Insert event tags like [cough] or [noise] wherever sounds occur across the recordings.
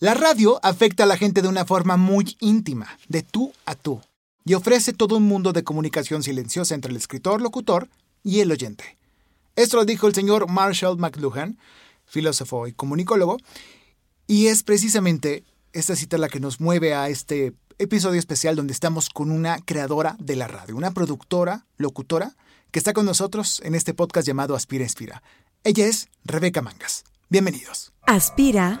La radio afecta a la gente de una forma muy íntima, de tú a tú, y ofrece todo un mundo de comunicación silenciosa entre el escritor, locutor y el oyente. Esto lo dijo el señor Marshall McLuhan, filósofo y comunicólogo, y es precisamente esta cita la que nos mueve a este episodio especial donde estamos con una creadora de la radio, una productora, locutora, que está con nosotros en este podcast llamado Aspira Inspira. Ella es Rebeca Mangas. Bienvenidos. Aspira,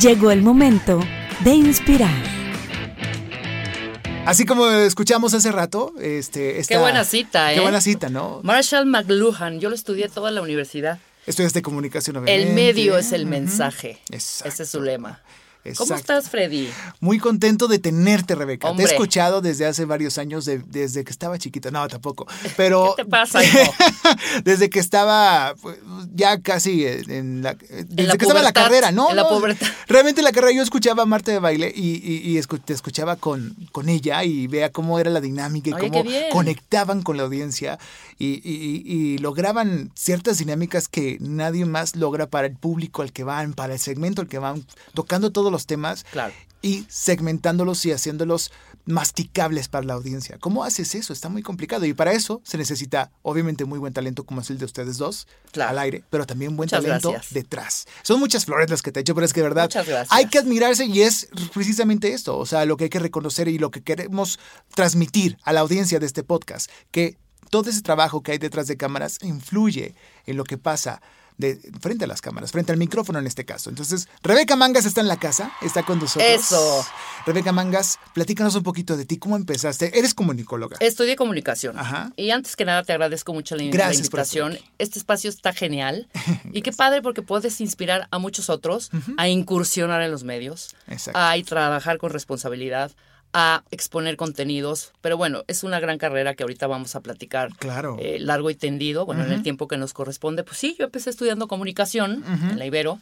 Llegó el momento de inspirar. Así como escuchamos hace rato, este, esta- Qué buena cita, ¿eh? Qué buena cita, ¿no? Marshall McLuhan, yo lo estudié toda la universidad. Estudiaste comunicación, obviamente. El medio es el mensaje. Exacto. Ese es su lema. ¿Cómo estás, Freddy? Muy contento de tenerte, Rebeca. Te he escuchado desde hace varios años, de- desde que estaba chiquita. No, tampoco. Pero. [laughs] ¿Qué te pasa, hijo? [laughs] desde que estaba pues, ya casi en la. Desde la que estaba en la carrera, ¿no? en la no, pubertad. [laughs] Realmente en la carrera yo escuchaba a Marta de baile y, y- y escu- te escuchaba con, con ella y vea cómo era la dinámica y Oye, cómo conectaban con la audiencia y lograban ciertas dinámicas que nadie más logra para el público al que van, para el segmento al que van, tocando todos los temas Claro. y segmentándolos y haciéndolos masticables para la audiencia. ¿Cómo haces eso? Está muy complicado y para eso se necesita obviamente muy buen talento como es el de ustedes dos Claro. al aire, pero también buen Muchas talento gracias. detrás. Son muchas flores las que te he hecho, pero es que de verdad hay que admirarse y es precisamente esto, o sea, lo que hay que reconocer y lo que queremos transmitir a la audiencia de este podcast, que todo ese trabajo que hay detrás de cámaras influye en lo que pasa de frente a las cámaras, frente al micrófono en este caso. Entonces, Rebeca Mangas está en la casa, está con nosotros. Eso. Rebeca Mangas, platícanos un poquito de ti, ¿cómo empezaste? Eres comunicóloga. Estudié comunicación. Ajá. Y antes que nada te agradezco mucho la, Gracias invitación. Este espacio está genial. [laughs] y qué padre porque puedes inspirar a muchos otros a incursionar en los medios, Exacto. a trabajar con responsabilidad, a exponer contenidos. Pero bueno, es una gran carrera que ahorita vamos a platicar Claro. eh, largo y tendido, bueno, en el tiempo que nos corresponde. Pues sí, yo empecé estudiando comunicación en la Ibero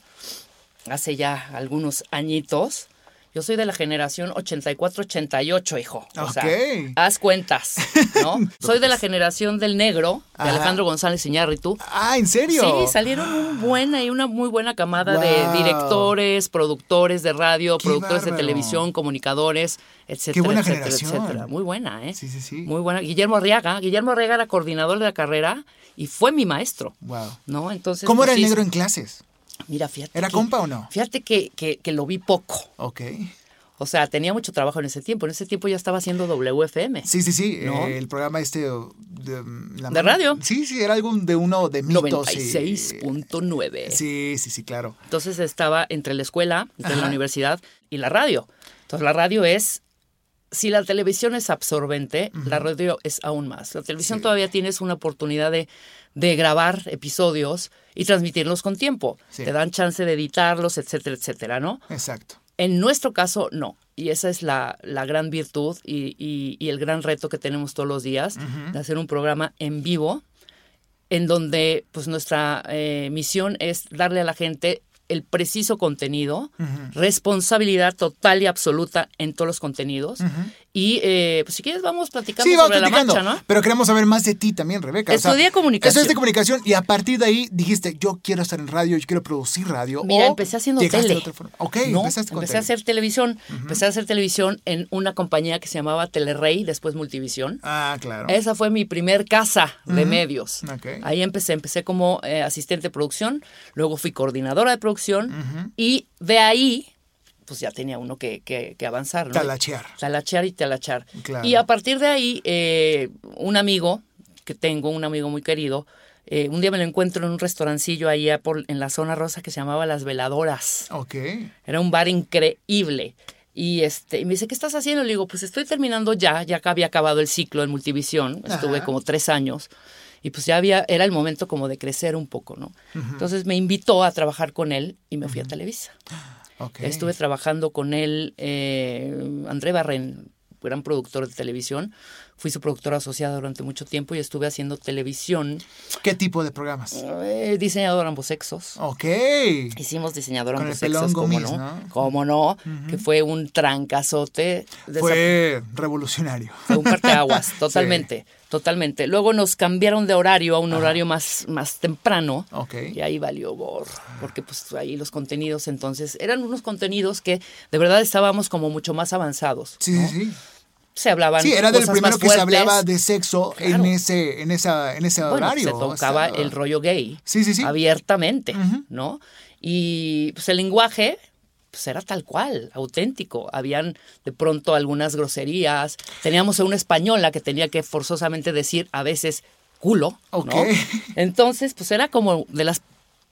hace ya algunos añitos. Yo soy de la generación 84-88, hijo. O sea, haz cuentas, [laughs] ¿no? soy de la generación del negro, de Ajá. Alejandro González Iñárritu. Ah, ¿en serio? Sí, salieron un buena y una muy buena camada Wow. de directores, productores de radio, Qué productores de televisión, comunicadores, etcétera, buena etcétera, generación. etcétera. Muy buena, ¿eh? Sí, sí, sí. Muy buena. Guillermo Arriaga. Guillermo Arriaga era coordinador de la carrera y fue mi maestro. Wow. ¿No? Entonces. ¿Cómo pues, era el negro en clases? Mira, fíjate. ¿Era que- compa o no? Fíjate que, que, que lo vi poco. Ok. O sea, tenía mucho trabajo en ese tiempo. En ese tiempo ya estaba haciendo WFM. Sí, sí, sí. ¿No? eh, el programa este de, la De radio. Sí, sí, era algo de uno de mitos. y- 96.9. Sí, sí, sí, claro. Entonces estaba entre la escuela, entre Ajá. la universidad y la radio. Entonces la radio es, si la televisión es absorbente, la radio es aún más. La televisión Sí. todavía tienes una oportunidad de, de grabar episodios y transmitirlos con tiempo. Sí. Te dan chance de editarlos, etcétera, etcétera, ¿no? Exacto. En nuestro caso, no. Y esa es la, la gran virtud y, y- y el gran reto que tenemos todos los días, de hacer un programa en vivo, en donde pues nuestra eh, misión es darle a la gente el preciso contenido, responsabilidad total y absoluta en todos los contenidos. Y eh, pues si quieres vamos platicando Sí, vamos sobre platicando. la marcha, ¿no? Pero queremos saber más de ti también, Rebeca. O sea, Estudié comunicación. Estudiaste comunicación y a partir de ahí dijiste, yo quiero estar en radio, yo quiero producir radio. Mira, o empecé haciendo tele. de otra forma. Ok, No, empezaste con empecé a hacer televisión. Empecé a hacer televisión en una compañía que se llamaba Telerrey, después Multivisión. Ah, claro. Esa fue mi primer casa de medios. Ahí empecé, empecé como eh, asistente de producción, luego fui coordinadora de producción y de ahí pues ya tenía uno que, que- que avanzar. ¿no? Talachear. Talachar y talachar. Claro. Y a partir de ahí, eh, un amigo que tengo, un amigo muy querido, eh, un día me lo encuentro en un restaurancillo allá por, en la zona rosa que se llamaba Las Veladoras. Ok. Era un bar increíble. Y, este, y me dice, ¿qué estás haciendo? Le digo, pues estoy terminando ya, ya había acabado el ciclo en Multivisión, estuve Ajá. como tres años, y pues ya había, era el momento como de crecer un poco, ¿no? Entonces me invitó a trabajar con él y me fui a Televisa. Ok. Estuve trabajando con él, eh, André Barren, gran productor de televisión. Fui su productora asociada durante mucho tiempo y estuve haciendo televisión, ¿Qué tipo de programas? eh, diseñador ambos sexos. Ok. Hicimos diseñador Con ambos sexos, ¿cómo Gomis, no? ¿no? ¿Cómo no? Que fue un trancazote. de esa- Fue revolucionario. fue un parteaguas, [laughs] totalmente, totalmente. Luego nos cambiaron de horario a un horario más, más temprano. Ok. Y ahí valió gorro, porque pues ahí los contenidos entonces eran unos contenidos que de verdad estábamos como mucho más avanzados. Sí, ¿no? sí, sí. Se hablaban Sí, era del cosas primero más que se hablaba de sexo en ese, en esa, en ese Bueno, horario. se tocaba el rollo gay. Sí, sí, sí. Abiertamente. ¿no? Y pues el lenguaje pues era tal cual, auténtico. Habían de pronto algunas groserías. Teníamos a una española que tenía que forzosamente decir a veces culo, ¿no? [laughs] Entonces, pues era como de las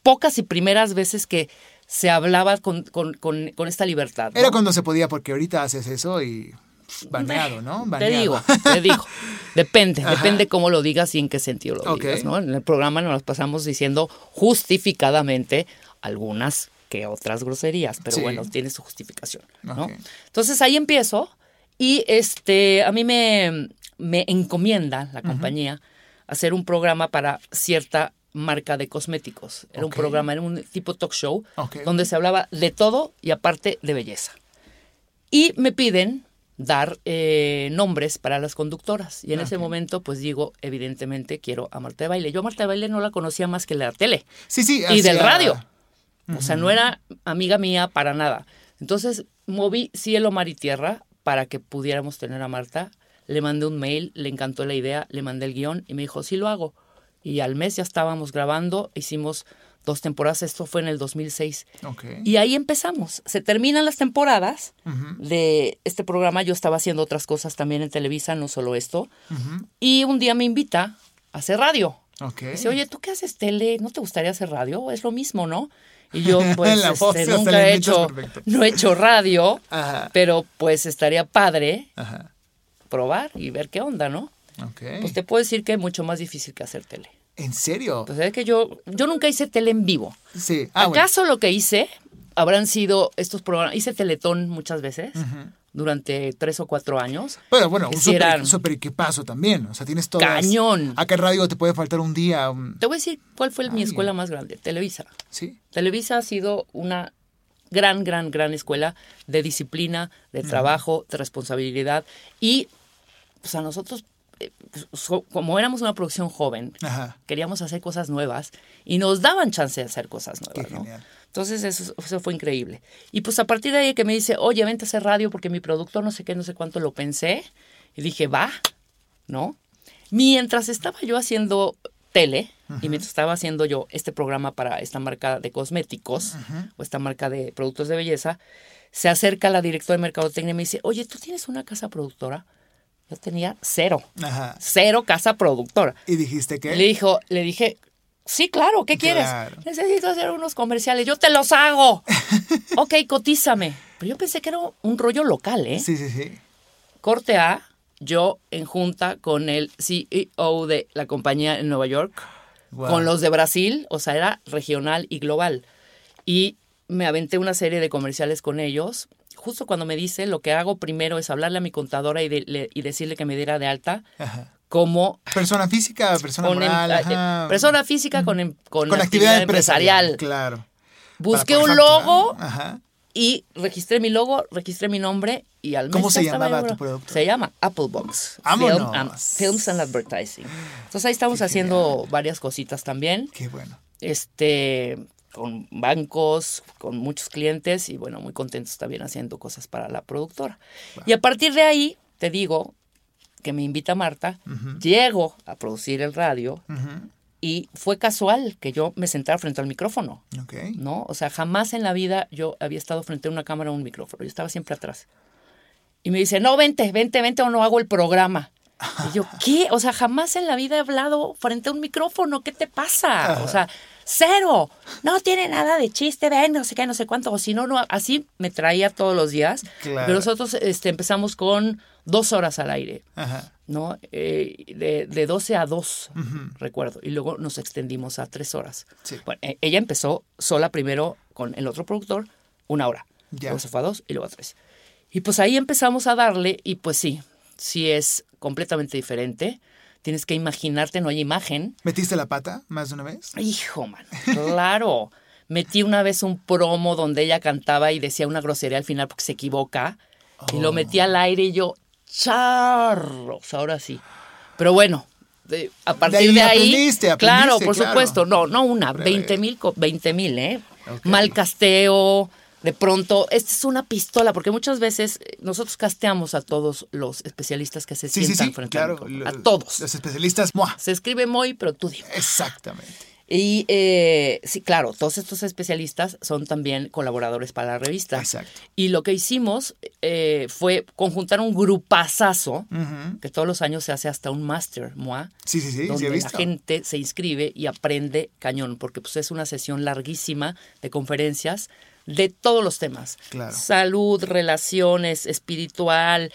pocas y primeras veces que se hablaba con, con- con- con esta libertad. ¿no? Era cuando se podía, porque ahorita haces eso y pff, baneado, ¿no? Te digo, te digo. [laughs] Depende, Ajá. depende cómo lo digas y en qué sentido lo digas, ¿no? En el programa nos pasamos diciendo justificadamente algunas que otras groserías, pero Sí. bueno, tiene su justificación, ¿no? Ok. Entonces ahí empiezo y este a mí me, me encomienda la compañía hacer un programa para cierta marca de cosméticos. Era Ok. un programa, era un tipo talk show Ok. donde se hablaba de todo y aparte de belleza. Y me piden dar eh, nombres para las conductoras. Y en ese Ok. momento, pues digo, evidentemente quiero a Marta de Baile. Yo a Marta de Baile no la conocía más que la tele Sí, sí. y del O sea, no era amiga mía para nada. Entonces, moví cielo, mar y tierra para que pudiéramos tener a Marta. Le mandé un mail, le encantó la idea, le mandé el guion y me dijo, sí lo hago. Y al mes ya estábamos grabando, hicimos dos temporadas, esto fue en el 2006. Ok. Y ahí empezamos. Se terminan las temporadas de este programa. Yo estaba haciendo otras cosas también en Televisa, no solo esto. Y un día me invita a hacer radio. Ok. Dice, oye, ¿tú qué haces tele? ¿No te gustaría hacer radio? Es lo mismo, ¿no? Y yo, [laughs] pues, este, nunca he hecho, perfecto. no he hecho radio, Ajá. pero pues estaría padre Ajá. probar y ver qué onda, ¿no? Ok. Pues te puedo decir que es mucho más difícil que hacer tele. ¿En serio? Pues es que yo, yo nunca hice tele en vivo. Sí. Ah, bueno. ¿Acaso lo que hice habrán sido estos programas? Hice Teletón muchas veces durante tres o cuatro años. Pero bueno, un super, equipazo también. O sea, tienes todo. Cañón. Acá en radio te puede faltar un día. un- Te voy a decir cuál fue mi escuela más grande, Televisa. Sí. Televisa ha sido una gran, gran, gran escuela de disciplina, de trabajo, de responsabilidad. Y pues a nosotros, eh, pues, como éramos una producción joven, Ajá. queríamos hacer cosas nuevas y nos daban chance de hacer cosas nuevas. Qué ¿no? genial. Entonces eso, eso fue increíble. Y pues a partir de ahí que me dice, oye, vente a hacer radio porque mi productor no sé qué, no sé cuánto lo pensé. Y dije, va, ¿no? Mientras estaba yo haciendo tele y mientras estaba haciendo yo este programa para esta marca de cosméticos o esta marca de productos de belleza, se acerca la directora de Mercadotecnia y me dice, oye, ¿tú tienes una casa productora? Yo tenía cero, Ajá. cero casa productora. ¿Y dijiste que? Le dijo, le dije, sí, claro, ¿qué quieres? Claro. Necesito hacer unos comerciales, yo te los hago. [laughs] ok, cotízame. Pero yo pensé que era un rollo local, ¿eh? Sí, sí, sí. Corte A, yo en junta con el CEO de la compañía en Nueva York, Wow. con los de Brasil, o sea, era regional y global. Y me aventé una serie de comerciales con ellos. Justo cuando me dice, lo que hago primero es hablarle a mi contadora y, de- le- y decirle que me diera de alta Ajá. Como Persona física, persona con em- moral. eh, ajá. persona física con, em- con, Con actividad empresarial. Claro. Busqué un logo Ajá. y registré mi logo, registré mi nombre y al mes ¿Cómo se llamaba tu producto? Se llama Applebox. Film and- Films and Advertising. Entonces ahí estamos Qué haciendo varias cositas también. Qué bueno. Este con bancos, con muchos clientes y bueno, muy contentos también haciendo cosas para la productora. Y a partir de ahí, te digo que me invita Marta, llego a producir el radio y fue casual que yo me sentara frente al micrófono. ¿no? O sea, jamás en la vida yo había estado frente a una cámara o un micrófono. Yo estaba siempre atrás. Y me dice, no, vente, vente, vente o no hago el programa. Y yo, [laughs] ¿qué? O sea, jamás en la vida he hablado frente a un micrófono. ¿Qué te pasa? O sea, cero. No tiene nada de chiste, ven, no sé qué, no sé cuánto. O si no, no. Así me traía todos los días. Claro. Pero nosotros este, empezamos con dos horas al aire. Ajá. ¿no? Eh, de, de 12 a 2, recuerdo. Y luego nos extendimos a 3 horas. Sí. Bueno, eh, ella empezó sola primero con el otro productor, una hora. Ya. luego se fue a dos y luego a tres. Y pues ahí empezamos a darle y pues sí, sí es completamente diferente. Tienes que imaginarte, no hay imagen. ¿Metiste la pata más de una vez? Hijo, mano, claro. [laughs] Metí una vez un promo donde ella cantaba y decía una grosería al final porque se equivoca. Y lo metí al aire y yo, charros, ahora sí. Pero bueno, de- a partir ahí de ahí. aprendiste, claro, por claro. supuesto. No, no una, Breve. 20 mil, 20 mil, ¿eh? Mal casteo. De pronto, esta es una pistola, porque muchas veces eh, nosotros casteamos a todos los especialistas que se Sí, sí, sientan sí, frente claro. micrófono. lo- A todos. Los especialistas, ¡mua! Se escribe muy, pero tú dime. Exactamente. Y eh, sí, claro, todos estos especialistas son también colaboradores para la revista. Exacto. Y lo que hicimos eh, fue conjuntar un grupazazo, que todos los años se hace hasta un máster, MOA, Sí, sí, sí, donde he la visto. gente se inscribe y aprende cañón, porque pues es una sesión larguísima de conferencias de todos los temas. Claro. Salud, relaciones, espiritual,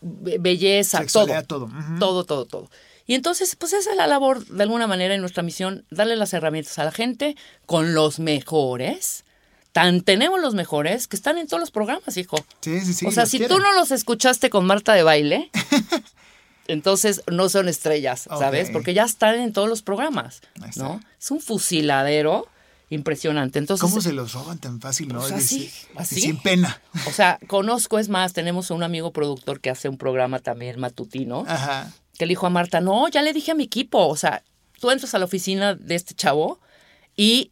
be- belleza, Sexualidad, todo. Todo, todo, todo. Y entonces, pues esa es la labor, de alguna manera, en nuestra misión, darle las herramientas a la gente con los mejores. Tan tenemos los mejores que están en todos los programas, hijo. Sí, sí, sí. o sea, si quieren. tú no los escuchaste con Marta de baile, [laughs] entonces no son estrellas, ¿sabes? Porque ya están en todos los programas. ¿no? Es un fusiladero impresionante. Entonces, ¿Cómo se los roban tan fácil, no? Pues así, así. Sin pena. o sea, conozco, es más, tenemos un amigo productor que hace un programa también matutino, Ajá. Que le dijo a Marta, no, ya le dije a mi equipo, o sea, tú entras a la oficina de este chavo y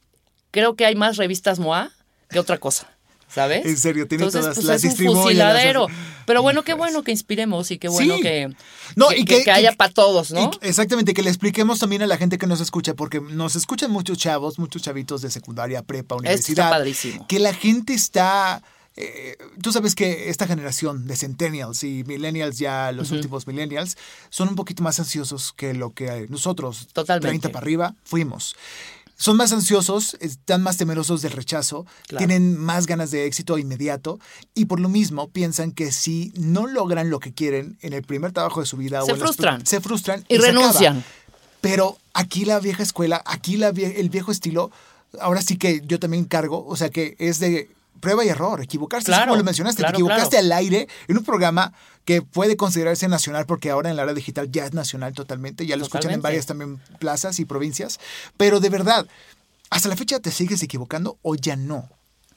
creo que hay más revistas MOA que otra cosa. ¿Sabes? En serio, tiene Entonces, todas pues, las es un fusiladero. las. Pero bueno, qué bueno que inspiremos y qué bueno Sí. que, No, que, y que- que- haya para todos, ¿no? Y- exactamente, que le expliquemos también a la gente que nos escucha, porque nos escuchan muchos chavos, muchos chavitos de secundaria, prepa, universidad. padrísimo. Que la gente está. Eh, tú sabes que esta generación de centennials y millennials, ya los últimos millennials, son un poquito más ansiosos que lo que nosotros, Totalmente. 30 para arriba, fuimos. Son más ansiosos, están más temerosos del rechazo, Claro. tienen más ganas de éxito inmediato y por lo mismo piensan que si no logran lo que quieren en el primer trabajo de su vida Se o las- frustran. se frustran Y acaba. renuncian. Pero aquí la vieja escuela, aquí la vie- el viejo estilo, ahora sí que yo también cargo, o sea que es de prueba y error, equivocarse, es como lo mencionaste, claro, te equivocaste claro. al aire en un programa que puede considerarse nacional porque ahora en la era digital ya es nacional totalmente, ya lo escuchan en varias también plazas y provincias, pero de verdad, hasta la fecha te sigues equivocando o ya no.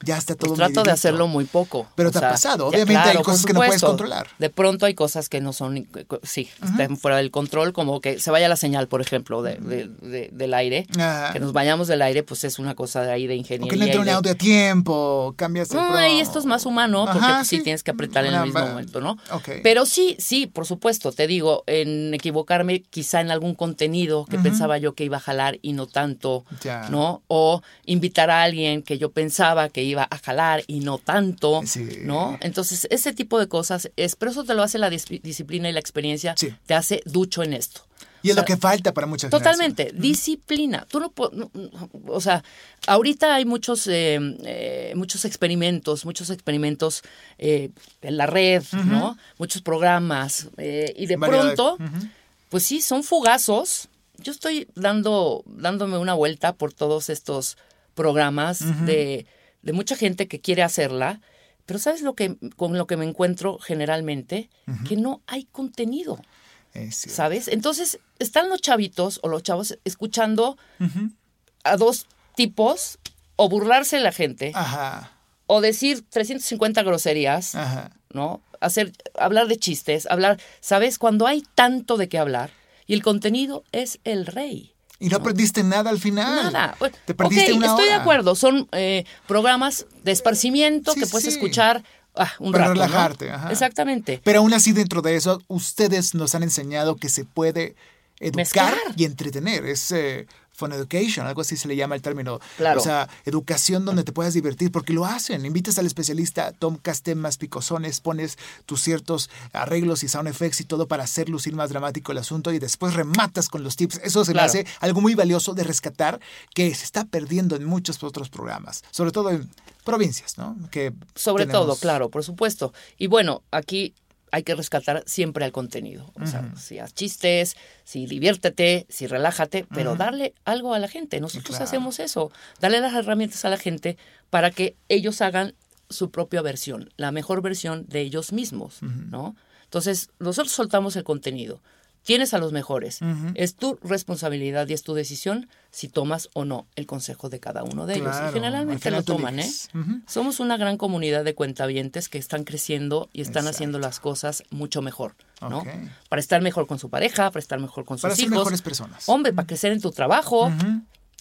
Ya está todo Pues trato de hacerlo muy poco. Pero O te ha pasado. ya, Obviamente hay cosas que no puedes controlar. De pronto hay cosas que no son, sí, están fuera del control, como que se vaya la señal, por ejemplo, de, de- de- del aire. Que nos vayamos del aire, pues es una cosa de ahí de O ingeniería. que no entra un audio a tiempo, cambias el No, ahí esto es más humano, porque Ajá, pues, sí. sí. tienes que apretar en el mismo momento, ¿no? Pero sí, sí, por supuesto, te digo, en equivocarme quizá en algún contenido que pensaba yo que iba a jalar y no tanto, Ya. ¿no? O invitar a alguien que yo pensaba que iba a jalar y no tanto, Sí. ¿no? Entonces, ese tipo de cosas, es, pero eso te lo hace la dis- disciplina y la experiencia, Sí. te hace ducho en esto. Y es O sea, lo que falta para muchas Totalmente, disciplina. Tú no, no- no- o sea, ahorita hay muchos, eh, eh, muchos experimentos, muchos experimentos eh, en la red, ¿no? Muchos programas y de Variedad. pronto, pues sí, son fugazos. Yo estoy dando, dándome una vuelta por todos estos programas de, de mucha gente que quiere hacerla, pero ¿sabes lo que con lo que me encuentro generalmente? Que no hay contenido. ¿Sabes? Entonces, están los chavitos o los chavos escuchando a dos tipos o burlarse de la gente Ajá, o decir 350 groserías, ajá. ¿no? Hacer, hablar de chistes, hablar, ¿sabes? Cuando hay tanto de qué hablar y el contenido es el rey. Y no perdiste nada al final. Nada. Te perdiste ok, una estoy de acuerdo. Son eh, programas de esparcimiento Sí, que puedes sí. escuchar ah, un Para rato. ¿no? relajarte, ajá. Exactamente. Pero aún así, dentro de eso, ustedes nos han enseñado que se puede educar Mezclar. y entretener. Es eh, fun education, algo así se le llama el término. Claro. O sea, educación donde te puedas divertir, porque lo hacen. Invitas al especialista, tocas temas picosones, pones tus ciertos arreglos y sound effects y todo para hacer lucir más dramático el asunto y después rematas con los tips. Eso se me Claro. hace algo muy valioso de rescatar que se está perdiendo en muchos otros programas, sobre todo en provincias, ¿no? Que Sobre tenemos- todo, claro, por supuesto. Y bueno, aquí hay que rescatar siempre al contenido. O sea, si haz chistes, si diviértete, si relájate, pero darle algo a la gente. Nosotros Claro. hacemos eso. Darle las herramientas a la gente para que ellos hagan su propia versión, la mejor versión de ellos mismos, ¿no? Entonces, nosotros soltamos el contenido. Tienes a los mejores. Es tu responsabilidad y es tu decisión si tomas o no el consejo de cada uno de ellos. Y generalmente al lo toman, ¿eh? Somos una gran comunidad de cuentavientes que están creciendo y están Exacto. haciendo las cosas mucho mejor, ¿no? Para estar mejor con su pareja, para estar mejor con sus Para ser hijos. mejores personas. Hombre, para crecer en tu trabajo.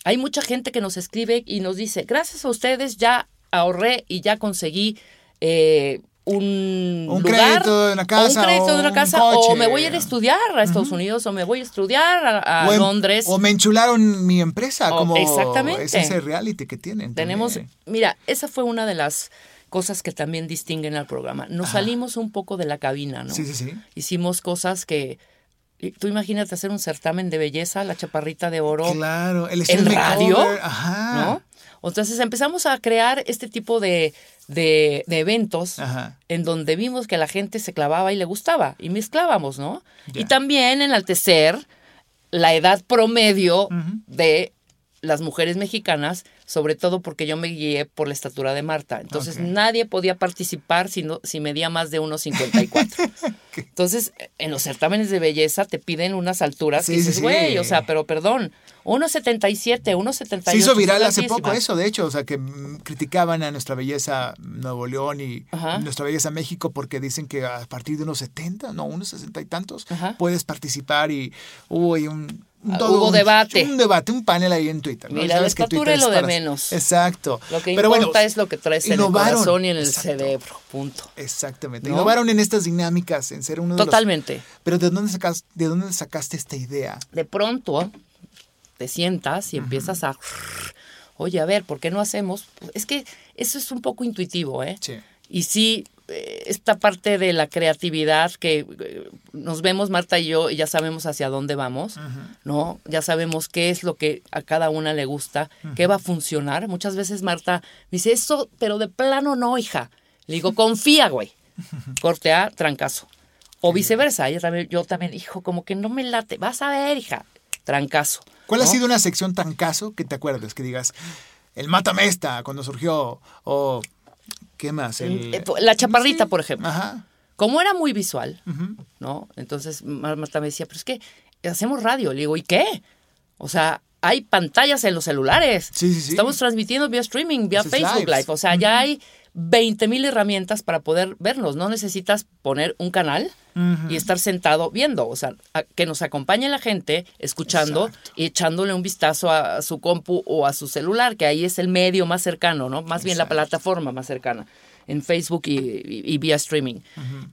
Hay mucha gente que nos escribe y nos dice, gracias a ustedes ya ahorré y ya conseguí eh, un, Un lugar, crédito de una o casa, un crédito o de una un casa, o me voy a ir a estudiar a Estados Unidos, o me voy a estudiar a, a o, en- Londres. o me enchularon mi empresa, O- como exactamente. es ese reality que tienen. Tenemos, también. mira, esa fue una de las cosas que también distinguen al programa. Nos salimos un poco de la cabina, ¿no? Sí, sí, sí. Hicimos cosas que, tú imagínate hacer un certamen de belleza, la chaparrita de oro, Claro, el en radio, Ajá. ¿no? Entonces empezamos a crear este tipo de, de- de eventos Ajá. en donde vimos que la gente se clavaba y le gustaba y mezclábamos, ¿no? Y también enaltecer la edad promedio de las mujeres mexicanas, sobre todo porque yo me guié por la estatura de Marta. Entonces nadie podía participar si, no- si medía más de 1,54. [laughs] Entonces, en los certámenes de belleza te piden unas alturas Sí, que sí, dices, sí. güey, o sea, pero perdón, 1,77, 1,78. Se hizo viral hace poco eso, de hecho, o sea, que criticaban a nuestra belleza Nuevo León y Ajá. nuestra belleza México porque dicen que a partir de unos 70, no, unos 60 y tantos, Ajá. puedes participar y hubo ahí un, todo hubo un- debate. Un debate, un panel ahí en Twitter. ¿no? Mira, la estatura es lo de menos. Exacto. Lo que Pero importa bueno, es lo que traes en el corazón y en el Exacto. cerebro, punto. Exactamente. ¿No? Innovaron en estas dinámicas, en ser uno de los- Totalmente. Pero ¿de dónde, sacas, ¿de dónde sacaste esta idea? De pronto te sientas y empiezas a... Oye, a ver, ¿por qué no hacemos? Es que eso es un poco intuitivo, ¿eh? Sí. Y sí, esta parte de la creatividad que eh, nos vemos Marta y yo y ya sabemos hacia dónde vamos, ¿no? Ya sabemos qué es lo que a cada una le gusta, qué va a funcionar. Muchas veces Marta me dice, eso, pero de plano no, hija. Le digo, confía, güey. Corte A, trancazo. O viceversa, ella también, yo también, hijo, como que no me late. Vas a ver, hija. Trancazo. ¿Cuál ha sido una sección tan caso que te acuerdes? Que digas, el Mátame esta, cuando surgió, o ¿qué más? El- Eh, La chaparrita, Sí. por ejemplo. Ajá. Como era muy visual. ¿no? Entonces Mar- Marta me decía, pero es que hacemos radio. Le digo, ¿y qué? O sea, hay pantallas en los celulares. Sí, sí, sí. Estamos transmitiendo vía streaming, vía Facebook lives. Live. O sea, ya hay 20 mil herramientas para poder vernos. No necesitas poner un canal y estar sentado viendo. O sea, que nos acompañe la gente escuchando Exacto. y echándole un vistazo a, a su compu o a su celular, que ahí es el medio más cercano, ¿no? Más bien la plataforma más cercana en Facebook y, y- y vía streaming.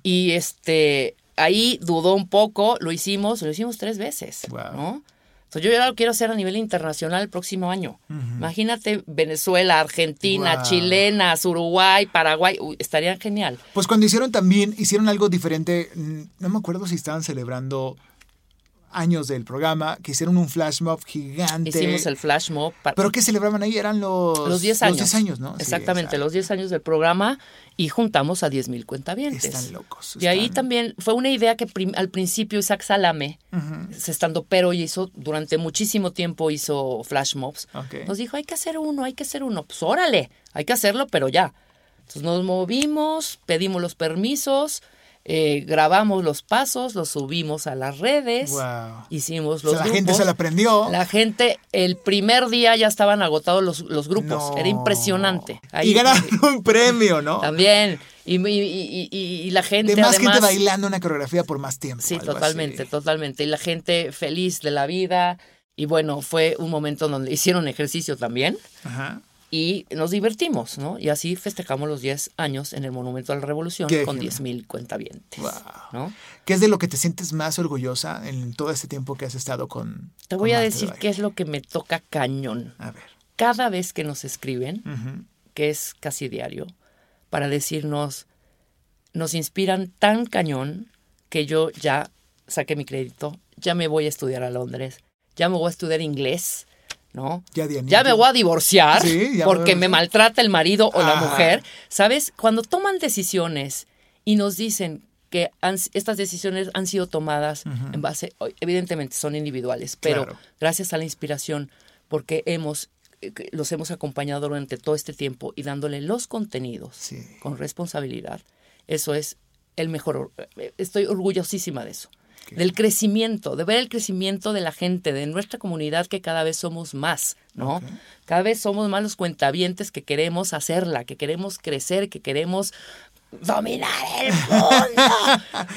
Y este ahí dudó un poco, lo hicimos, lo hicimos tres veces, Wow. ¿no? Entonces yo ya lo quiero hacer a nivel internacional el próximo año. Imagínate Venezuela, Argentina, Wow. Chilenas, Uruguay, Paraguay, Uy, estaría genial. Pues cuando hicieron también, hicieron algo diferente, no me acuerdo si estaban celebrando años del programa, que hicieron un flash mob gigante. Hicimos el flash mob para ¿Pero qué celebraban ahí? Eran los... los 10 años. Los 10 años, ¿no? Sí, Exactamente, los 10 años del programa y juntamos a 10 mil cuentavientes. Están locos. Y ahí están- también fue una idea que al principio Isaac Salame, se estando pero y hizo durante muchísimo tiempo hizo flash mobs. Nos dijo, hay que hacer uno, hay que hacer uno. Pues órale, hay que hacerlo, pero ya. Entonces nos movimos, pedimos los permisos, eh, grabamos los pasos, los subimos a las redes, Wow. hicimos O los sea, la gente grupos. se la aprendió. La gente, el primer día ya estaban agotados los, los grupos. No. Era impresionante. y ganaron [laughs] un premio, ¿no? También. Y, y- y- y- la gente de más además... gente bailando una coreografía por más tiempo. Sí, totalmente, así. totalmente. Y la gente feliz de la vida. Y bueno, fue un momento donde hicieron ejercicio también Ajá. Y nos divertimos, ¿no? Y así festejamos los 10 años en el Monumento a la Revolución Qué con genial. 10 mil cuentavientes, Wow. ¿no? ¿Qué es de lo que te sientes más orgullosa en todo este tiempo que has estado con Te voy con a decir qué es lo que me toca cañón. A ver. Cada vez que nos escriben, que es casi diario, para decirnos, nos inspiran tan cañón que yo ya saqué mi crédito, ya me voy a estudiar a Londres, ya me voy a estudiar inglés, ¿no? Ya. Ya me voy a divorciar Sí, ya me porque me maltrata el marido o la Ajá. mujer. ¿Sabes? Cuando toman decisiones y nos dicen que han- estas decisiones han sido tomadas en base, evidentemente son individuales, pero Claro. gracias a la inspiración, porque hemos eh, los hemos acompañado durante todo este tiempo y dándole los contenidos Sí. con responsabilidad, eso es el mejor. eh, Estoy orgullosísima de eso. Del crecimiento, de ver el crecimiento de la gente, de nuestra comunidad, que cada vez somos más, ¿no? Cada vez somos más los cuentavientes que queremos hacerla, que queremos crecer, que queremos dominar el mundo.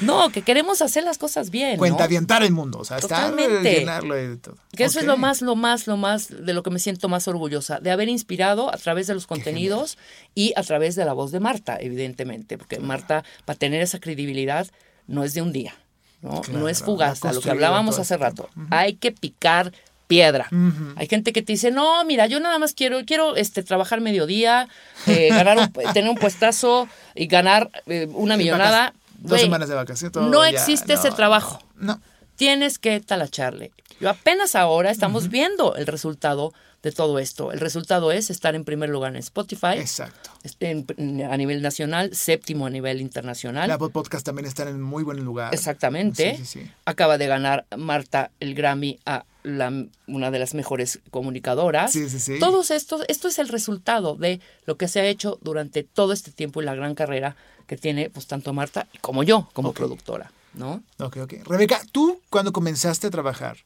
[laughs] no, que queremos hacer las cosas bien. ¿no? Cuenta avientar el mundo, o sea, Totalmente. llenarlo de todo. Que eso es lo más, lo más, lo más de lo que me siento más orgullosa, de haber inspirado a través de los contenidos y a través de la voz de Marta, evidentemente, porque Marta, para tener esa credibilidad, no es de un día, ¿no? Claro, no es fugaz, a lo que hablábamos hace rato. Hay que picar piedra. Hay gente que te dice, no, mira, yo nada más quiero, quiero este, trabajar mediodía, eh, ganar un- [laughs] tener un puestazo y ganar eh, una millonada. Dos semanas de vacaciones. todo no ya, existe no, ese trabajo No. Tienes que talacharle. Yo apenas ahora estamos viendo el resultado de todo esto. El resultado es estar en primer lugar en Spotify, Exacto. en- a nivel nacional, séptimo a nivel internacional. La podcast también está en muy buen lugar. Exactamente. Sí, sí, sí. Acaba de ganar Marta el Grammy a la- una de las mejores comunicadoras. Sí, sí, sí. Todos estos, esto es el resultado de lo que se ha hecho durante todo este tiempo y la gran carrera que tiene pues tanto Marta como yo como productora, ¿no? Ok, ok. Rebeca, tú cuando comenzaste a trabajar,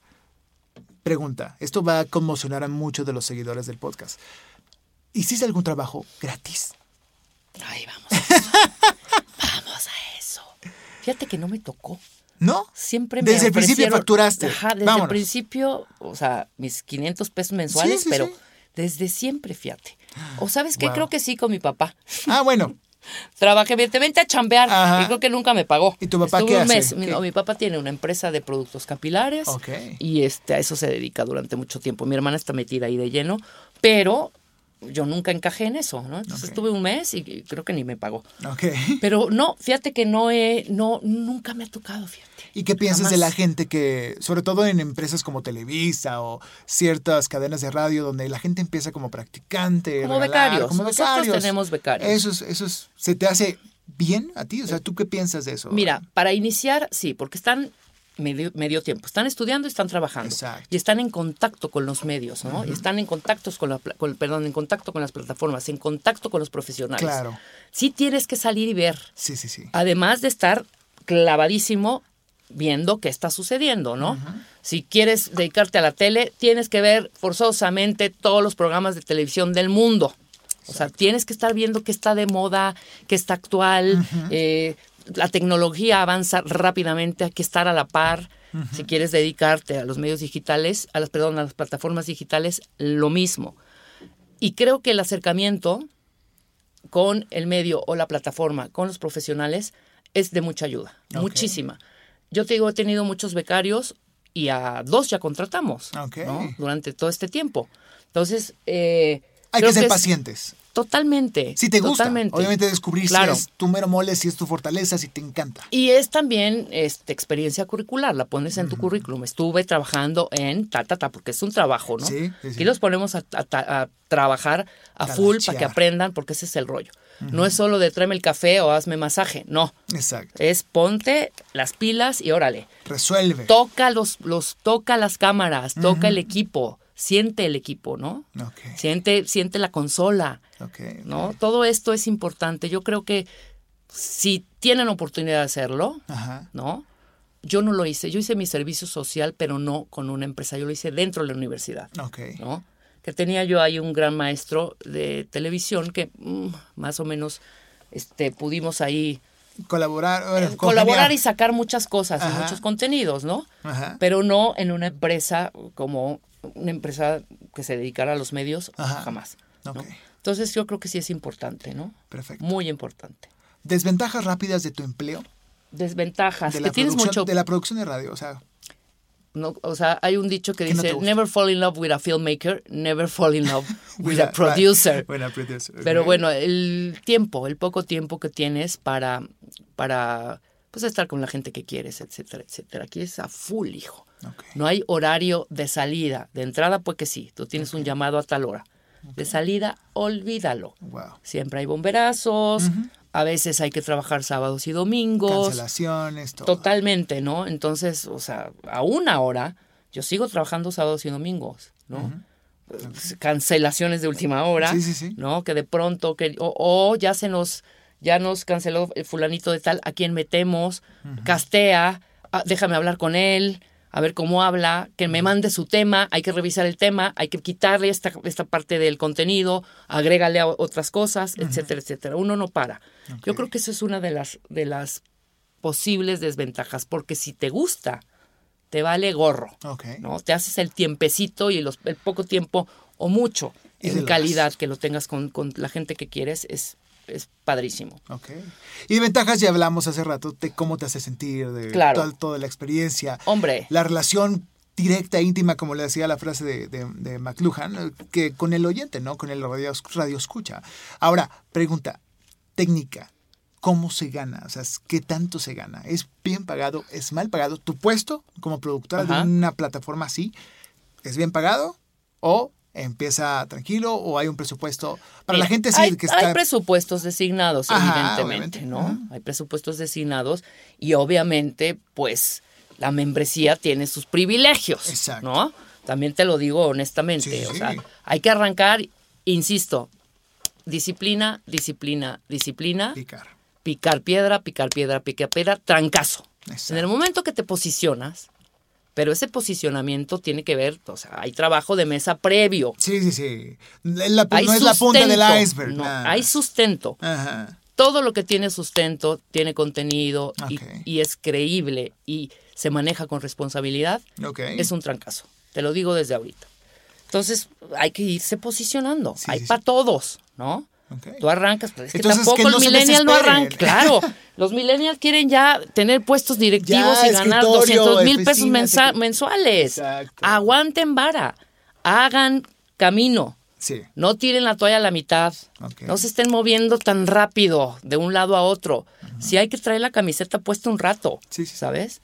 pregunta, esto va a conmocionar a muchos de los seguidores del podcast. ¿Hiciste algún trabajo gratis? Ay, vamos a eso. [laughs] vamos a eso. Fíjate que no me tocó. ¿No? Siempre me Desde el principio facturaste. Ajá, desde Vámonos. el principio, o sea, mis 500 pesos mensuales, Sí, sí, pero sí. desde siempre, fíjate. O sabes qué, Wow. creo que sí con mi papá. Ah, bueno. [laughs] Trabajé, bien, te vente a chambear. Ajá. Y creo que nunca me pagó. ¿Y tu papá Estuve qué un hace? mes. No, mi papá tiene una empresa de productos capilares. Ok. Y este, a eso se dedica durante mucho tiempo. Mi hermana está metida ahí de lleno, pero yo nunca encajé en eso, ¿no? Entonces Ok. estuve un mes y creo que ni me pagó. Ok. Pero no, fíjate que no he, no, nunca me ha tocado, fíjate. ¿Y qué piensas de la gente que, sobre todo en empresas como Televisa o ciertas cadenas de radio, donde la gente empieza como practicante? Como regalar, becarios. Como Nosotros becarios. tenemos becarios. Eso es, eso es, ¿se te hace bien a ti? O sea, ¿tú qué piensas de eso? Mira, para iniciar, sí, porque están medio, medio tiempo, están estudiando y están trabajando. Exacto. Y están en contacto con los medios, ¿no? Y están en contactos con la, con- perdón, en contacto con las plataformas, en contacto con los profesionales. Claro. Sí tienes que salir y ver, Sí, sí, sí. además de estar clavadísimo viendo qué está sucediendo, ¿no? Si quieres dedicarte a la tele, tienes que ver forzosamente todos los programas de televisión del mundo. O sea, tienes que estar viendo qué está de moda, qué está actual. eh, la tecnología avanza rápidamente, hay que estar a la par. Si quieres dedicarte a los medios digitales, a las, perdón, a las plataformas digitales, lo mismo. Y creo que el acercamiento con el medio o la plataforma, con los profesionales, es de mucha ayuda, muchísima. Yo te digo, he tenido muchos becarios y a dos ya contratamos durante todo este tiempo. Entonces, eh, Hay que ser es- pacientes. Totalmente. Si te gusta, totalmente. obviamente descubrir Claro. si es tu mero mole, si es tu fortaleza, si te encanta. Y es también este, experiencia curricular, la pones en tu currículum. Estuve trabajando en ta, ta, ta, porque es un trabajo, ¿no? Sí, sí. Aquí los ponemos a, a- a trabajar a full para que aprendan, porque ese es el rollo. No es solo de tráeme el café o hazme masaje, no. Exacto. Es ponte las pilas y órale. Resuelve. Toca los, los toca las cámaras, toca el equipo, siente el equipo, ¿no? Ok. Siente, siente la consola. ¿no? Todo esto es importante. Yo creo que si tienen oportunidad de hacerlo, Ajá. ¿no? Yo no lo hice. Yo hice mi servicio social, pero no con una empresa. Yo lo hice dentro de la universidad. ¿no? Que tenía yo ahí un gran maestro de televisión que mm, más o menos este, pudimos ahí Colaborar. eh, colaborar y sacar muchas cosas, y Ajá. muchos contenidos, ¿no? Ajá. Pero no en una empresa como una empresa que se dedicara a los medios, Ajá. jamás. Entonces yo creo que sí es importante, ¿no? Perfecto. Muy importante. Desventajas rápidas de tu empleo. Desventajas. De que la, tienes producción, mucho. de la producción de radio. O sea, no, o sea, hay un dicho que ¿Qué no te dice? Never fall in love with a filmmaker, never fall in love [laughs] with a right. producer. [laughs] Bueno, producer. Pero bueno, el tiempo, el poco tiempo que tienes para, para pues estar con la gente que quieres, etcétera, etcétera. Aquí es a full, hijo. No hay horario de salida. De entrada, pues que sí, tú tienes un llamado a tal hora. De salida, olvídalo. Wow. Siempre hay bomberazos, a veces hay que trabajar sábados y domingos. Cancelaciones, todo. Totalmente, ¿no? Entonces, o sea, a una hora, yo sigo trabajando sábados y domingos, ¿no? cancelaciones de última hora, Sí, sí, sí. ¿no? Que de pronto, que, o, o ya se nos, ya nos canceló el fulanito de tal, a quién metemos, castea, ah, déjame hablar con él, a ver cómo habla, que me mande su tema, hay que revisar el tema, hay que quitarle esta, esta parte del contenido, agrégale a otras cosas, etcétera, etcétera. Uno no para. Yo creo que eso es una de las, de las posibles desventajas, porque si te gusta, te vale gorro. ¿no? Te haces el tiempecito y los, el poco tiempo o mucho en calidad que lo tengas con, con la gente que quieres es, es padrísimo. Ok. Y de ventajas ya hablamos hace rato de cómo te hace sentir, de Claro. toda, toda la experiencia. Hombre, La relación directa, íntima, como le decía la frase de, de, de McLuhan, que con el oyente, ¿no? Con el radio, radio escucha. Ahora, pregunta, técnica. ¿Cómo se gana? O sea, ¿qué tanto se gana? ¿Es bien pagado? ¿Es mal pagado? ¿Tu puesto como productora Ajá. de una plataforma así es bien pagado? ¿O empieza tranquilo? ¿O hay un presupuesto? Para la gente sí hay, que hay está... presupuestos designados, Ajá, evidentemente, obviamente. ¿no? Ajá. Hay presupuestos designados y obviamente, pues, la membresía tiene sus privilegios, Exacto. ¿no? También te lo digo honestamente, sí, o sí. sea, hay que arrancar, insisto, disciplina, disciplina, disciplina. Picar. picar piedra, picar piedra, picar piedra, trancazo. Exacto. En el momento que te posicionas, pero ese posicionamiento tiene que ver, o sea, hay trabajo de mesa previo. Sí, sí, sí. La- Hay no es la punta del iceberg. no, nada. hay sustento. Ajá. Todo lo que tiene sustento tiene contenido y- es creíble y se maneja con responsabilidad, Ok. es un trancazo. Te lo digo desde ahorita. Entonces, hay que irse posicionando. Sí, hay sí, para sí. todos, ¿no? Tú arrancas, pero es que Entonces, tampoco que no el se millennial no desesperen. arranca. [laughs] Claro, los millennials quieren ya tener puestos directivos Ya, y ganar escritorio, 200 mil pesos mensa- mensuales. Exacto. Aguanten vara, hagan camino. Sí. No tiren la toalla a la mitad. No se estén moviendo tan rápido de un lado a otro. Si hay que traer la camiseta puesta un rato, Sí, sí. ¿sabes?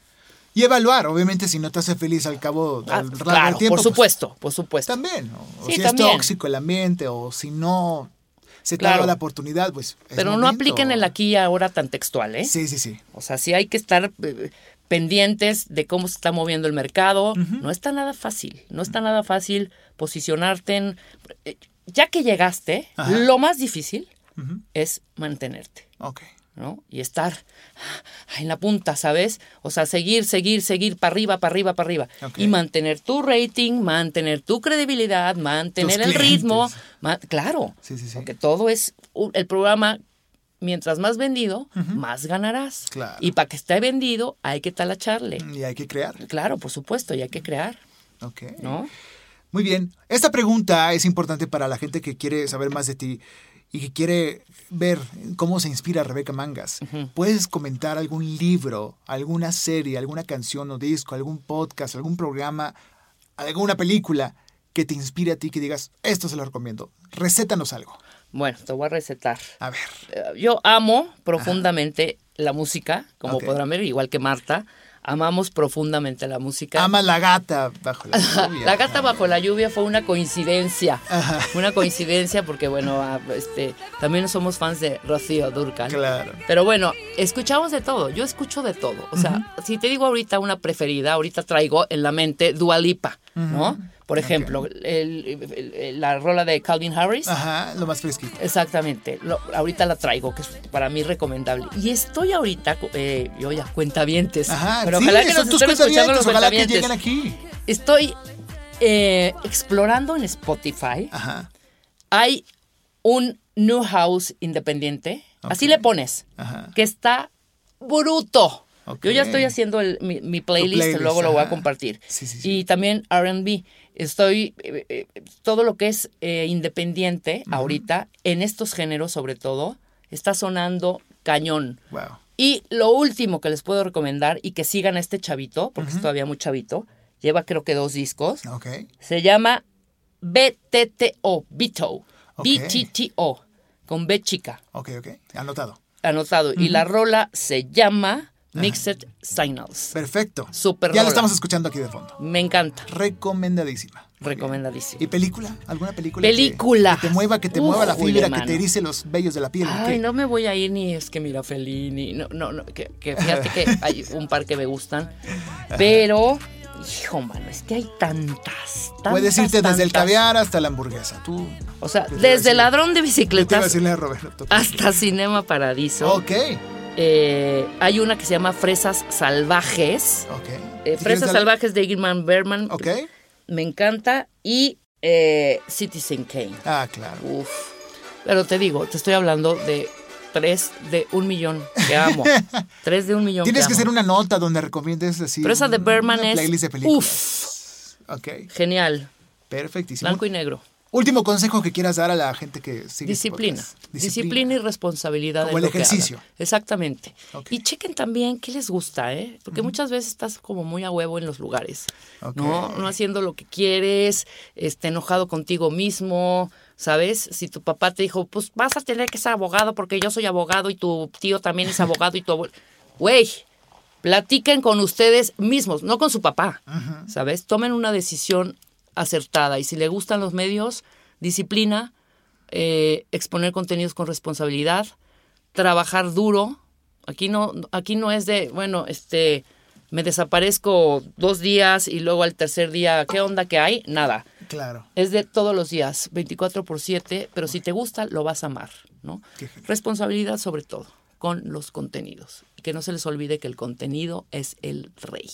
Y evaluar, obviamente, si no te hace feliz al cabo Ah, al claro, del tiempo. por pues, supuesto, por supuesto. también. ¿no? O Sí, si también. es tóxico el ambiente, o si no se te Claro. da la oportunidad, pues. es Pero no momento. apliquen el aquí y ahora tan textual, ¿eh? Sí, sí, sí. O sea, sí hay que estar eh, pendientes de cómo se está moviendo el mercado. No está nada fácil, no está nada fácil posicionarte en... eh, Ya que llegaste, Ajá. lo más difícil es mantenerte, Ok. ¿No? Y estar ah, en la punta, ¿sabes? O sea, seguir, seguir, seguir, para arriba, para arriba, para arriba. Y mantener tu rating, mantener tu credibilidad, mantener Tus el ritmo. ma- claro, Sí, sí, sí. porque todo es el programa. Mientras más vendido, más ganarás. Claro. Y para que esté vendido, hay que talacharle. Y hay que crear. Claro, por supuesto, y hay que crear, Ok. ¿no? Muy bien. Esta pregunta es importante para la gente que quiere saber más de ti y que quiere ver cómo se inspira Rebeca Mangas. ¿Puedes comentar algún libro, alguna serie, alguna canción o disco, algún podcast, algún programa, alguna película que te inspire a ti que digas, esto se lo recomiendo? Recétanos algo. Bueno, te voy a recetar. A ver. Eh, Yo amo profundamente la música, como podrán ver, igual que Marta. Amamos profundamente la música. Ama la gata bajo la lluvia. La gata bajo la lluvia fue una coincidencia. Ajá. Una coincidencia porque, bueno, ah, este, también somos fans de Rocío Durcal. Claro. Pero bueno, escuchamos de todo. Yo escucho de todo. O sea, si te digo ahorita una preferida, ahorita traigo en la mente Dualipa, ¿no? Por ejemplo, el- el- el- la rola de Calvin Harris. Ajá, lo más fresquito. Exactamente, lo- ahorita la traigo, que es para mí recomendable. Y estoy ahorita, eh, yo ya, cuentavientes. Ajá, pero sí, ojalá que son nos tus estén escuchando los cuentavientes, ojalá que cuentavientes. lleguen aquí. Estoy eh, explorando en Spotify. Ajá, Hay un New House independiente, así le pones, ajá. que está bruto. Yo ya estoy haciendo el- mi, mi playlist, playlist, luego lo voy a compartir. Sí, sí, sí. Y también RB. Estoy, eh, eh, todo lo que es eh, independiente ahorita, en estos géneros sobre todo, está sonando cañón. Wow. Y lo último que les puedo recomendar y que sigan a este chavito, porque es todavía muy chavito, lleva creo que dos discos, Ok. se llama BTTO, Bito, Ok. BTTO, con B chica, Ok, ok. Anotado. anotado. Y la rola se llama Mixed Signals. Perfecto. Súper Ya lo rola. estamos escuchando aquí de fondo. Me encanta, Recomendadísima. Recomendadísimo. ¿Y película? ¿Alguna película? Película. Que, te mueva, que te mueva la fibra, que te erice los vellos de la piel. Ay, no me voy a ir ni es que mira Fellini, no, no, no, que, que fíjate que [laughs] hay un par que me gustan, pero Hijo, mano, es que hay tantas. tantas Puedes irte desde el caviar hasta la hamburguesa. Tú. O sea, te desde ladrón de yo te iba a bicicletas decirle a Roberto. hasta Cinema Paradiso. Ok, Eh, hay una que se llama Fresas Salvajes. Eh, Fresas Salvajes de Igman Berman. Me encanta. Y eh, Citizen Kane. Ah, claro. Uf. Pero te digo, te estoy hablando de tres de un millón que amo. [laughs] tres de un millón Tienes que amo. hacer una nota donde recomiendes así. Pero esa de Berman es- playlist de películas. uf. Ok, Genial. perfectísimo. Blanco y negro. Último consejo que quieras dar a la gente que sigue este Disciplina. podcast. Disciplina. y responsabilidad. Como el ejercicio. Exactamente. Y chequen también qué les gusta, ¿eh? Porque muchas veces estás como muy a huevo en los lugares. ¿No? No haciendo lo que quieres, este, enojado contigo mismo. ¿Sabes? Si tu papá te dijo, pues vas a tener que ser abogado porque yo soy abogado y tu tío también es abogado y tu abuelo. Güey, platiquen con ustedes mismos, no con su papá. ¿Sabes? Tomen una decisión acertada. Y si le gustan los medios, disciplina, eh, exponer contenidos con responsabilidad, trabajar duro. Aquí no, aquí no es de, bueno, este, me desaparezco dos días y luego al tercer día, ¿qué onda que hay? Nada. Claro. Es de todos los días, 24 por 7, pero si te gusta, lo vas a amar, ¿no? Responsabilidad sobre todo con los contenidos. Y que no se les olvide que el contenido es el rey.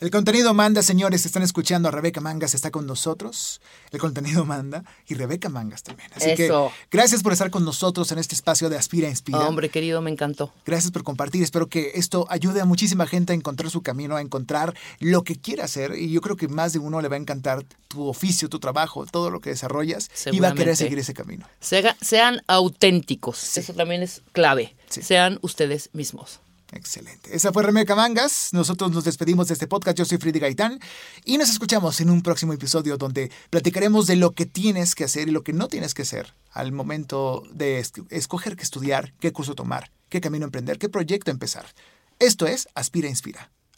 El contenido manda, señores. Están escuchando a Rebeca Mangas, está con nosotros. El contenido manda y Rebeca Mangas también. Así Eso. que gracias por estar con nosotros en este espacio de Aspira Inspira. Hombre querido, me encantó. Gracias por compartir. Espero que esto ayude a muchísima gente a encontrar su camino, a encontrar lo que quiere hacer. Y yo creo que más de uno le va a encantar tu oficio, tu trabajo, todo lo que desarrollas y va a querer seguir ese camino. Sean auténticos. Eso también es clave. Sí. Sean ustedes mismos. Excelente. Esa fue Rebeca Mangas. Nosotros nos despedimos de este podcast. Yo soy Freddy Gaitán y nos escuchamos en un próximo episodio donde platicaremos de lo que tienes que hacer y lo que no tienes que hacer al momento de es- escoger qué estudiar, qué curso tomar, qué camino emprender, qué proyecto empezar. Esto es Aspira Inspira.